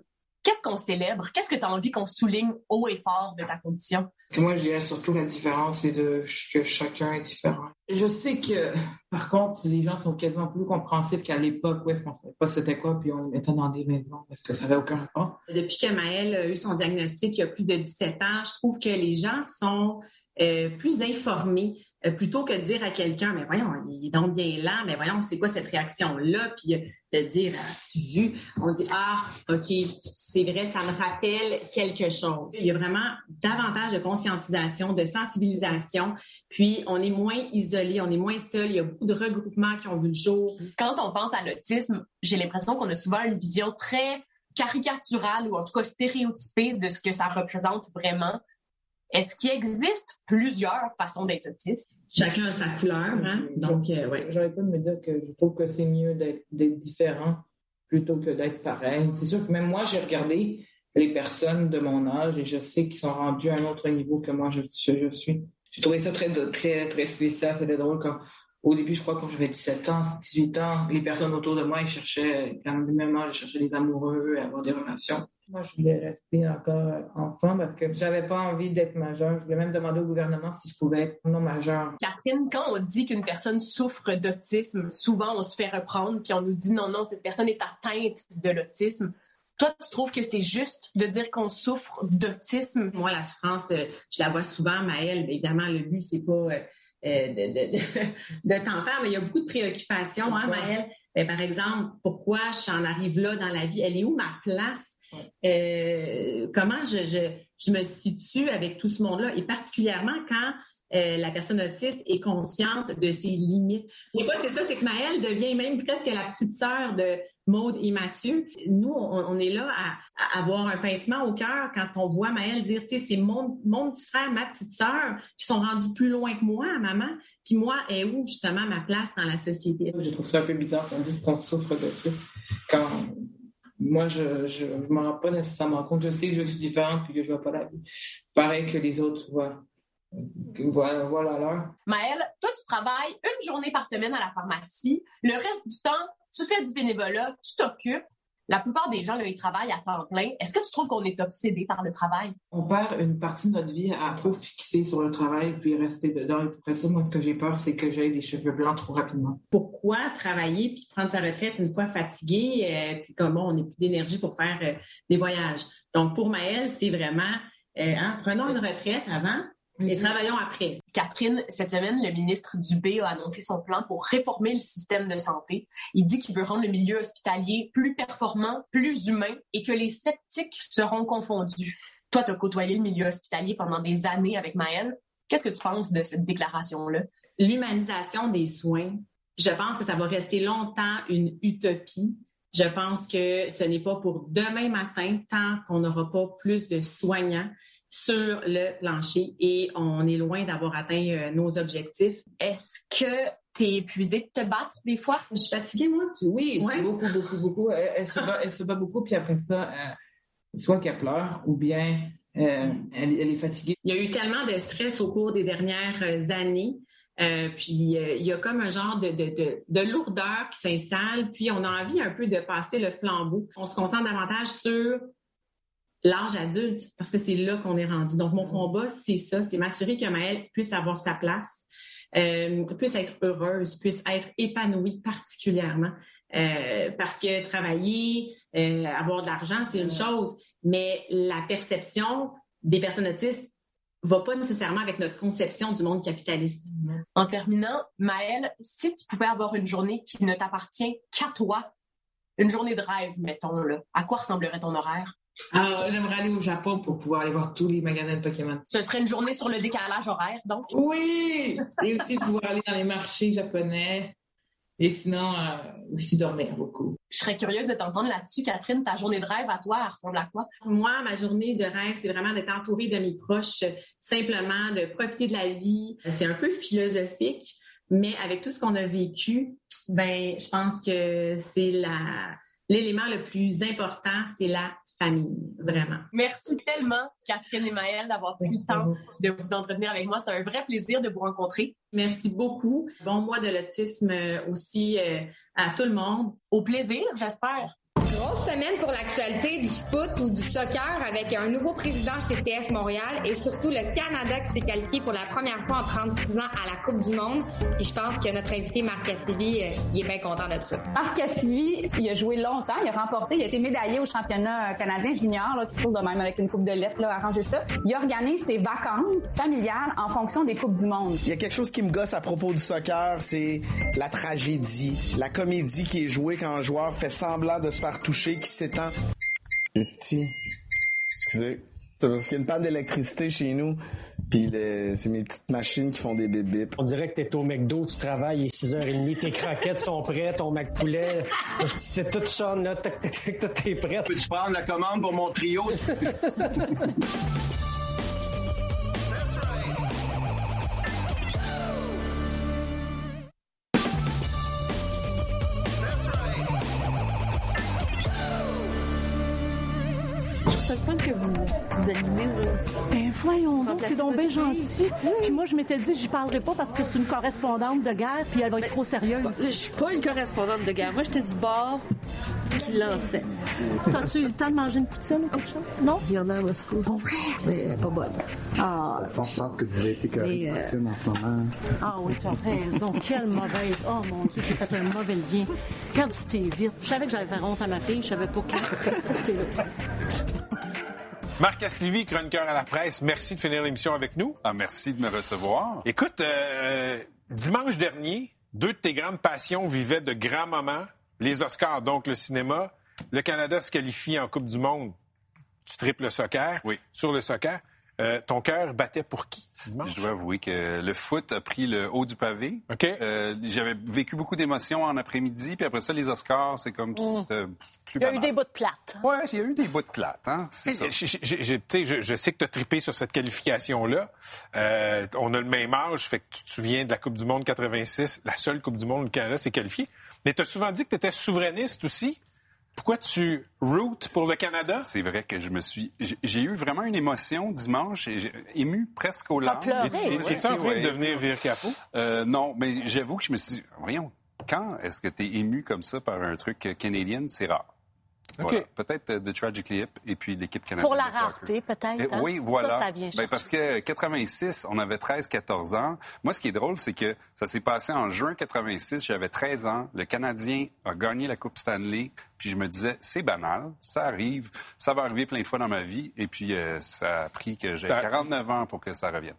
Qu'est-ce qu'on célèbre? Qu'est-ce que tu as envie qu'on souligne haut et fort de ta condition? Moi, je dirais surtout la différence et de que chacun est différent. Je sais que, par contre, les gens sont quasiment plus compréhensifs qu'à l'époque où est-ce qu'on savait pas c'était quoi, puis on était dans des maisons parce que ça n'avait aucun rapport. Depuis que Maëlle a eu son diagnostic il y a plus de 17 ans, je trouve que les gens sont euh, plus informés. Euh, plutôt que de dire à quelqu'un, mais voyons, il est donc bien là, mais voyons, c'est quoi cette réaction-là? Puis euh, de dire, as-tu vu? On dit, ah, OK, c'est vrai, ça me rappelle quelque chose. Il y a vraiment davantage de conscientisation, de sensibilisation, puis on est moins isolé, on est moins seul. Il y a beaucoup de regroupements qui ont vu le jour. Quand on pense à l'autisme, j'ai l'impression qu'on a souvent une vision très caricaturale ou en tout cas stéréotypée de ce que ça représente vraiment. Est-ce qu'il existe plusieurs façons d'être autiste? Chacun a sa couleur, hein? Donc, euh, ouais. J'aurais pas de me dire que je trouve que c'est mieux d'être différent plutôt que d'être pareil. C'est sûr que même moi, j'ai regardé les personnes de mon âge et je sais qu'ils sont rendus à un autre niveau que moi je, je, je suis. J'ai trouvé ça très, très, très spécial, c'était drôle. Quand, au début, je crois, quand j'avais 17 ans, 18 ans, les personnes autour de moi, ils cherchaient, quand même âge, ils cherchaient des amoureux, avoir des relations. Moi, je voulais rester encore enfant parce que j'avais pas envie d'être majeur. Je voulais même demander au gouvernement si je pouvais être non majeur. Catherine, quand on dit qu'une personne souffre d'autisme, souvent on se fait reprendre puis on nous dit non, non, cette personne est atteinte de l'autisme. Toi, tu trouves que c'est juste de dire qu'on souffre d'autisme? Moi, la souffrance, euh, je la vois souvent, Maëlle. mais Évidemment, le but, c'est pas euh, euh, de, de, de, de t'en faire, mais il y a beaucoup de préoccupations, hein? Maëlle? Ben, par exemple, pourquoi j'en arrive là dans la vie? Elle est où ma place? Euh, comment je, je, je me situe avec tout ce monde-là? Et particulièrement quand euh, la personne autiste est consciente de ses limites. Des fois, c'est ça, c'est que Maëlle devient même presque la petite sœur de, Maude et Mathieu. Nous, on, est là à, à avoir un pincement au cœur quand on voit Maëlle dire, tu sais, c'est mon, mon petit frère, ma petite sœur, qui sont rendus plus loin que moi, maman. Puis moi, est où justement ma place dans la société? Je trouve ça un peu bizarre qu'on dise qu'on souffre d'autisme quand moi, je je m'en rends pas nécessairement compte. Je sais que je suis différente puis que je vois pas la vie. Pareil que les autres, tu. Voilà, voilà. Maëlle, toi, tu travailles une journée par semaine à la pharmacie. Le reste du temps, tu fais du bénévolat, tu t'occupes. La plupart des gens, là, ils travaillent à temps plein. Est-ce que tu trouves qu'on est obsédé par le travail? On perd une partie de notre vie à trop fixer sur le travail puis rester dedans. Et après ça, moi, ce que j'ai peur, c'est que j'ai les cheveux blancs trop rapidement. Pourquoi travailler puis prendre sa retraite une fois fatigué, euh, puis comment on n'est plus d'énergie pour faire euh, des voyages? Donc, pour Maëlle, c'est vraiment, euh, hein, prenons une retraite avant et travaillons après. Catherine, cette semaine, le ministre Dubé a annoncé son plan pour réformer le système de santé. Il dit qu'il veut rendre le milieu hospitalier plus performant, plus humain et que les sceptiques seront confondus. Toi, tu as côtoyé le milieu hospitalier pendant des années avec Maëlle. Qu'est-ce que tu penses de cette déclaration-là? L'humanisation des soins, je pense que ça va rester longtemps une utopie. Je pense que ce n'est pas pour demain matin tant qu'on n'aura pas plus de soignants sur le plancher et on est loin d'avoir atteint euh, nos objectifs. Est-ce que tu es épuisé de te battre des fois? Je suis fatiguée, moi. Oui, Ouais. beaucoup, beaucoup, beaucoup. Elle, elle se bat, elle se bat beaucoup, puis après ça, euh, soit qu'elle pleure ou bien euh, elle, elle est fatiguée. Il y a eu tellement de stress au cours des dernières euh, années. Euh, puis euh, il y a comme un genre de, de, de, de lourdeur qui s'installe, puis on a envie un peu de passer le flambeau. On se concentre davantage sur l'âge adulte, parce que c'est là qu'on est rendu. Donc, mon combat, c'est ça, c'est m'assurer que Maëlle puisse avoir sa place, euh, puisse être heureuse, puisse être épanouie particulièrement. Euh, parce que travailler, euh, avoir de l'argent, c'est une chose, mais la perception des personnes autistes va pas nécessairement avec notre conception du monde capitaliste. En terminant, Maëlle, si tu pouvais avoir une journée qui ne t'appartient qu'à toi, une journée de rêve, mettons, là, à quoi ressemblerait ton horaire? Ah, J'aimerais aller au Japon pour pouvoir aller voir tous les magasins de Pokémon. Ce serait une journée sur le décalage horaire, donc? Oui! Et aussi pouvoir aller dans les marchés japonais. Et sinon, euh, aussi dormir beaucoup. Je serais curieuse de t'entendre là-dessus, Catherine. Ta journée de rêve à toi, elle ressemble à quoi? Moi, ma journée de rêve, c'est vraiment d'être entourée de mes proches, simplement de profiter de la vie. C'est un peu philosophique, mais avec tout ce qu'on a vécu, ben, je pense que c'est la l'élément le plus important, c'est la famille, vraiment. Merci tellement, Catherine et Maëlle, d'avoir pris le temps de vous entretenir avec moi. C'était un vrai plaisir de vous rencontrer. Merci beaucoup. Bon mois de l'autisme aussi euh, à tout le monde. Au plaisir, j'espère. Grosse semaine pour l'actualité du foot ou du soccer avec un nouveau président chez CF Montréal et surtout le Canada qui s'est qualifié pour la première fois en 36 ans à la Coupe du Monde. Puis je pense que notre invité Marc Cassivi, euh, il est bien content de ça. Marc Cassivi, il a joué longtemps, il a remporté, il a été médaillé au championnat canadien junior, là, quelque chose de même avec une coupe de lettres, là, arranger ça. Il organise ses vacances familiales en fonction des coupes du monde. Il y a quelque chose qui me gosse à propos du soccer, c'est la tragédie, la comédie qui est jouée quand un joueur fait semblant de se faire toucher, qui s'étend. Excusez. C'est parce qu'il y a une panne d'électricité chez nous, puis c'est mes petites machines qui font des bip bip. On dirait que t'es au McDo, tu travailles, il est 6h30, tes croquettes sont prêtes, ton Mac poulet, c'était tout ça, là, tac, tac, tac, tout est prêt. Peux-tu prendre la commande pour mon trio? voyons donc, c'est donc bien gentil. Puis moi, je m'étais dit, j'y parlerai pas parce que c'est une correspondante de guerre, puis elle va être trop sérieuse. Je suis pas une correspondante de guerre. Moi, j'étais du bord qui lançait. T'as-tu eu le temps de manger une poutine ou quelque chose? Non? Il y en a à Moscou. Mais elle est pas bonne. Ah, Ça je pense que vous avez été Mais, euh, Poutine, en ce moment. ah oui, tu as raison. Quelle mauvaise. Oh mon Dieu, j'ai fait un mauvais lien. Regarde si t'es vite. Je savais que j'allais faire honte à ma fille. Je savais pas quand. C'est là. Marc Cassivi, chroniqueur à la presse, merci de finir l'émission avec nous. Ah, merci de me recevoir. Écoute, euh, dimanche dernier, deux de tes grandes passions vivaient de grands moments. Les Oscars, donc le cinéma. Le Canada se qualifie en Coupe du Monde. Tu triples le soccer. Oui. Sur le soccer. Euh, ton cœur battait pour qui dimanche? Je dois avouer que le foot a pris le haut du pavé. OK. Euh, J'avais vécu beaucoup d'émotions en après-midi, puis après ça, les Oscars, c'est comme c'était plus Il y a eu des bouts de plate. Ouais, il y a eu des bouts de plate, hein. C'est ça. Je- je sais que tu as trippé sur cette qualification-là. Euh, on a le même âge, fait que tu te souviens de la Coupe du Monde 86, la seule Coupe du Monde où le Canada s'est qualifié. Mais tu as souvent dit que tu étais souverainiste aussi. Pourquoi tu routes pour le Canada? C'est vrai que je me suis. j'ai- eu vraiment une émotion dimanche, et j'ai- ému presque T'as larmes. pleuré. Es-tu en train de devenir Vir Capot? Euh, non, mais j'avoue que je me suis dit, voyons, quand est-ce que tu es ému comme ça par un truc canadien? C'est rare. OK. Voilà. Peut-être euh, The Tragically Hip et puis l'équipe canadienne. Pour la de rareté, peut-être. Hein? Oui, voilà. Ça, ça vient Ben, parce que 86, on avait 13-14 ans. Moi, ce qui est drôle, c'est que ça s'est passé en juin 86. J'avais 13 ans. Le Canadien a gagné la Coupe Stanley. Puis je me disais, c'est banal, ça arrive, ça va arriver plein de fois dans ma vie. Et puis euh, ça a pris que j'ai Ça- 49 ans pour que ça revienne.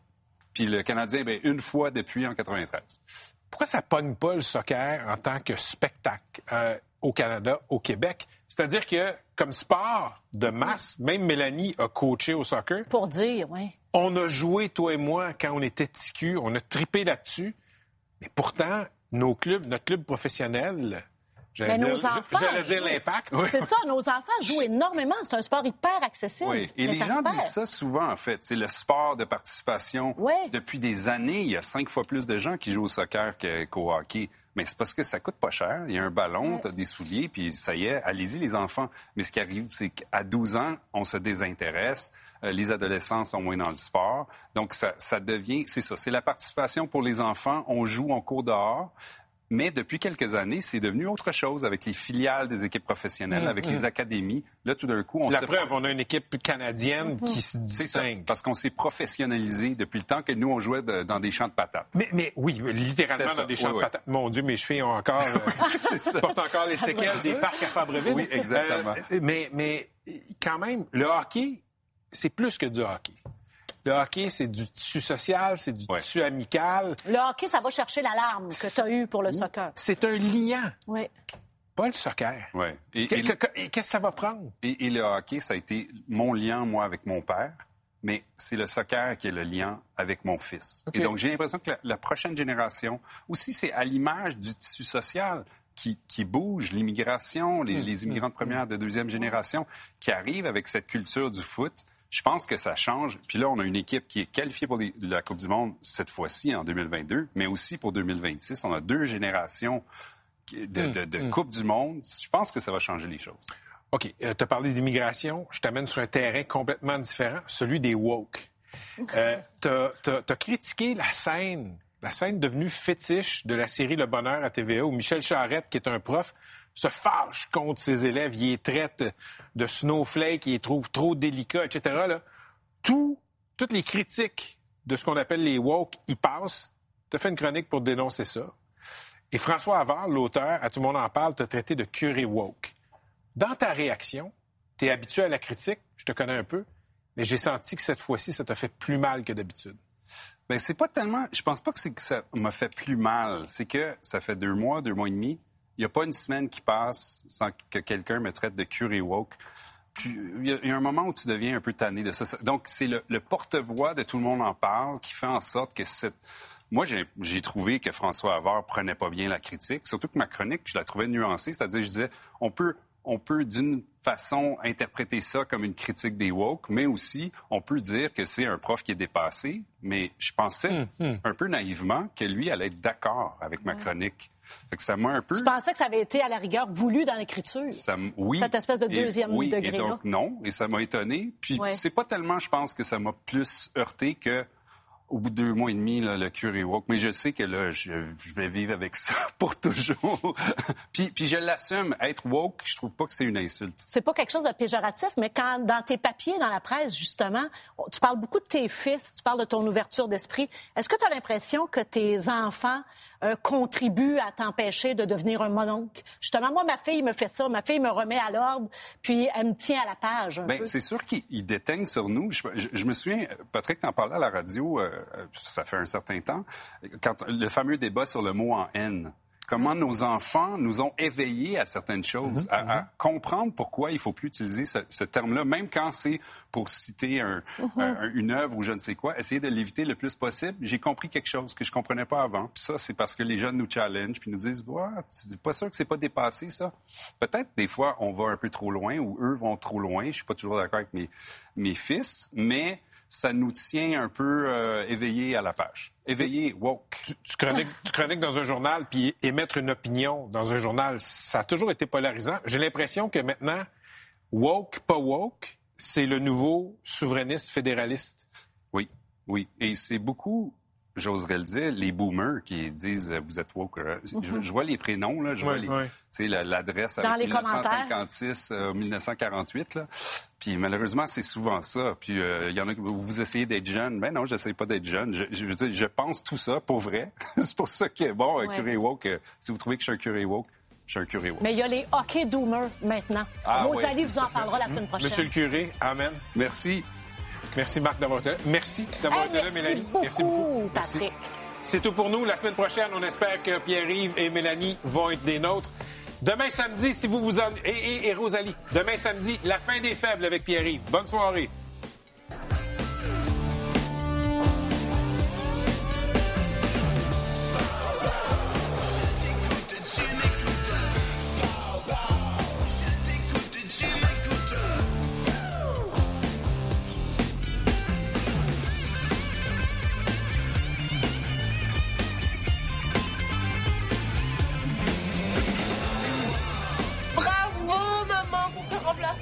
Puis le Canadien, ben, une fois depuis en 93. Pourquoi ça pogne pas le soccer en tant que spectacle euh, au Canada, au Québec? C'est-à-dire que, comme sport de masse, même Mélanie a coaché au soccer. Pour dire, oui. On a joué, toi et moi, quand on était TQ, on a tripé là-dessus. Mais pourtant, nos clubs, notre club professionnel, j'allais dire, nos enfants. j'allais dire l'impact. C'est ça, nos enfants jouent énormément. C'est un sport hyper accessible. Oui, et les gens disent ça souvent, en fait. C'est le sport de participation. Depuis des années, il y a cinq fois plus de gens qui jouent au soccer qu'au hockey. Mais c'est parce que ça coûte pas cher. Il y a un ballon, tu as des souliers, puis ça y est, allez-y les enfants. Mais ce qui arrive, c'est qu'à 12 ans, on se désintéresse. Euh, les adolescents sont moins dans le sport. Donc, ça, ça devient, c'est ça, c'est la participation pour les enfants. On joue, on court dehors. Mais depuis quelques années, c'est devenu autre chose avec les filiales des équipes professionnelles, Mm, avec les académies. Là, tout d'un coup, on La se preuve, on a une équipe canadienne Mm-hmm. qui se ça, distingue. parce qu'on s'est professionnalisé depuis le temps que nous, on jouait de- dans des champs de patates. Mais, mais oui, littéralement dans des champs Oui, de oui. patates. Mon Dieu, mes chevilles ont encore, euh, portent encore les séquelles des parcs à Fabreville. Oui, exactement. Euh, mais, mais quand même, le hockey, c'est plus que du hockey. Le hockey, c'est du tissu social, c'est du tissu amical. Le hockey, ça va chercher l'alarme que tu as eue pour le soccer. C'est un liant, Oui. pas le soccer. Ouais. Et, Que- et- que- que- et Qu'est-ce que ça va prendre? et- et le hockey, ça a été mon lien, moi, avec mon père. Mais c'est le soccer qui est le lien avec mon fils. Et donc, j'ai l'impression que la, la prochaine génération, aussi, c'est à l'image du tissu social qui, qui bouge, l'immigration, Hum, les, les immigrants de première, de deuxième génération, qui arrivent avec cette culture du foot. Je pense que ça change. Puis là, on a une équipe qui est qualifiée pour les- la Coupe du Monde cette fois-ci, en 2022, mais aussi pour 2026. On a deux générations de, Hum, de, de hum. Coupe du Monde. Je pense que ça va changer les choses. OK, tu as parlé d'immigration. Je t'amène sur un terrain complètement différent, celui des woke. Euh, tu as, critiqué la scène, la scène devenue fétiche de la série Le Bonheur à TVA, où Michel Charette, qui est un prof, se fâche contre ses élèves, il les traite de snowflake, il les trouve trop délicats, etc. Là. Tout, toutes les critiques de ce qu'on appelle les woke, y passent. Tu as fait une chronique pour dénoncer ça. Et François Havard, l'auteur, à Tout le monde en parle, t'a traité de curé woke. Dans ta réaction, tu es habitué à la critique, je te connais un peu, mais j'ai senti que cette fois-ci, ça t'a fait plus mal que d'habitude. Ben c'est pas tellement. Je pense pas que que ça m'a fait plus mal. C'est que ça fait deux mois, deux mois et demi. Il n'y a pas une semaine qui passe sans que quelqu'un me traite de curé woke. Il y, a, il y a un moment où tu deviens un peu tanné de ça. Ça- Donc, c'est le, le porte-voix de tout le monde en parle qui fait en sorte que cette. Moi, j'ai trouvé que François Havard prenait pas bien la critique, surtout que ma chronique, je la trouvais nuancée. C'est-à-dire, je disais, on peut, on peut d'une façon interpréter ça comme une critique des woke, mais aussi, on peut dire que c'est un prof qui est dépassé. Mais je pensais un peu naïvement que lui allait être d'accord avec ma chronique. Fait que ça m'a un peu. Tu pensais que ça avait été à la rigueur voulu dans l'écriture? Ça m- oui. Cette espèce de Et- deuxième oui, degré-là? Et donc, non. Et ça m'a étonné. Puis, Ouais. c'est pas tellement, je pense, que ça m'a plus heurté que au bout de deux mois et demi, là, le curé woke. Mais je sais que là, je, je vais vivre avec ça pour toujours. puis, puis je l'assume. Être woke, je trouve pas que c'est une insulte. C'est pas quelque chose de péjoratif, mais quand dans tes papiers dans la presse, justement, tu parles beaucoup de tes fils, tu parles de ton ouverture d'esprit. Est-ce que tu as l'impression que tes enfants euh, contribuent à t'empêcher de devenir un mononcle? Justement, moi, ma fille me fait ça. Ma fille me remet à l'ordre, puis elle me tient à la page peu. c'est sûr qu'ils ils déteignent sur nous. Je, je- je me souviens, Patrick t'en parlait à la radio, euh, ça fait un certain temps, quand le fameux débat sur le mot en haine. comment nos enfants nous ont éveillés à certaines choses, Mhm, à, à comprendre pourquoi il faut plus utiliser ce, ce terme-là, même quand c'est pour citer un- Mhm. un- une œuvre ou je ne sais quoi, essayer de l'éviter le plus possible. J'ai compris quelque chose que je comprenais pas avant. Puis ça, c'est parce que les jeunes nous challenge puis nous disent, ouais, tu pas sûr que c'est pas dépassé ça. Peut-être des fois on va un peu trop loin ou eux vont trop loin. Je suis pas toujours d'accord avec mes mes fils, mais ça nous tient un peu euh, éveillés à la page. Éveillés, woke. Tu chroniques, tu chroniques dans un journal, puis émettre une opinion dans un journal, ça a toujours été polarisant. J'ai l'impression que maintenant, woke, pas woke, c'est le nouveau souverainiste fédéraliste. Oui, oui. Et c'est beaucoup, j'oserais le dire, les boomers qui disent euh, vous êtes woke. euh, je, je vois les prénoms, là, je vois Ouais, les- ouais. tu sais, la- l'adresse Dans avec les commentaires. 1956, euh, 1948. Là. Puis malheureusement, c'est souvent ça. Puis euh, il y en a qui vous essayez d'être jeune. Ben non, j'essaie pas d'être jeune. Je, je veux dire, je pense tout ça pour vrai. c'est pour ça que, bon, un Ouais. curé woke, euh, si vous trouvez que je suis un curé woke, je suis un curé woke. Mais il y a les hockey doomers maintenant. Ah, Rosalie vous en parlera la semaine prochaine. Monsieur le curé, amen. Merci. Merci, Marc, d'avoir été là. Merci d'avoir Hey, été là, Mélanie. beaucoup, merci beaucoup. Merci. C'est tout pour nous. La semaine prochaine, on espère que Pierre-Yves et Mélanie vont être des nôtres. Demain samedi, si vous vous en... Et, et- et Rosalie, demain samedi, la fin des faibles avec Pierre-Yves. Bonne soirée.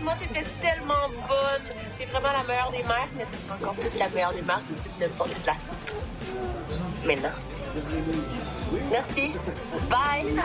Remplacement. T'étais tellement bonne. T'es vraiment la meilleure des mères, mais tu seras encore plus la meilleure des mères si tu ne pas tes places. Maintenant. Merci. Bye.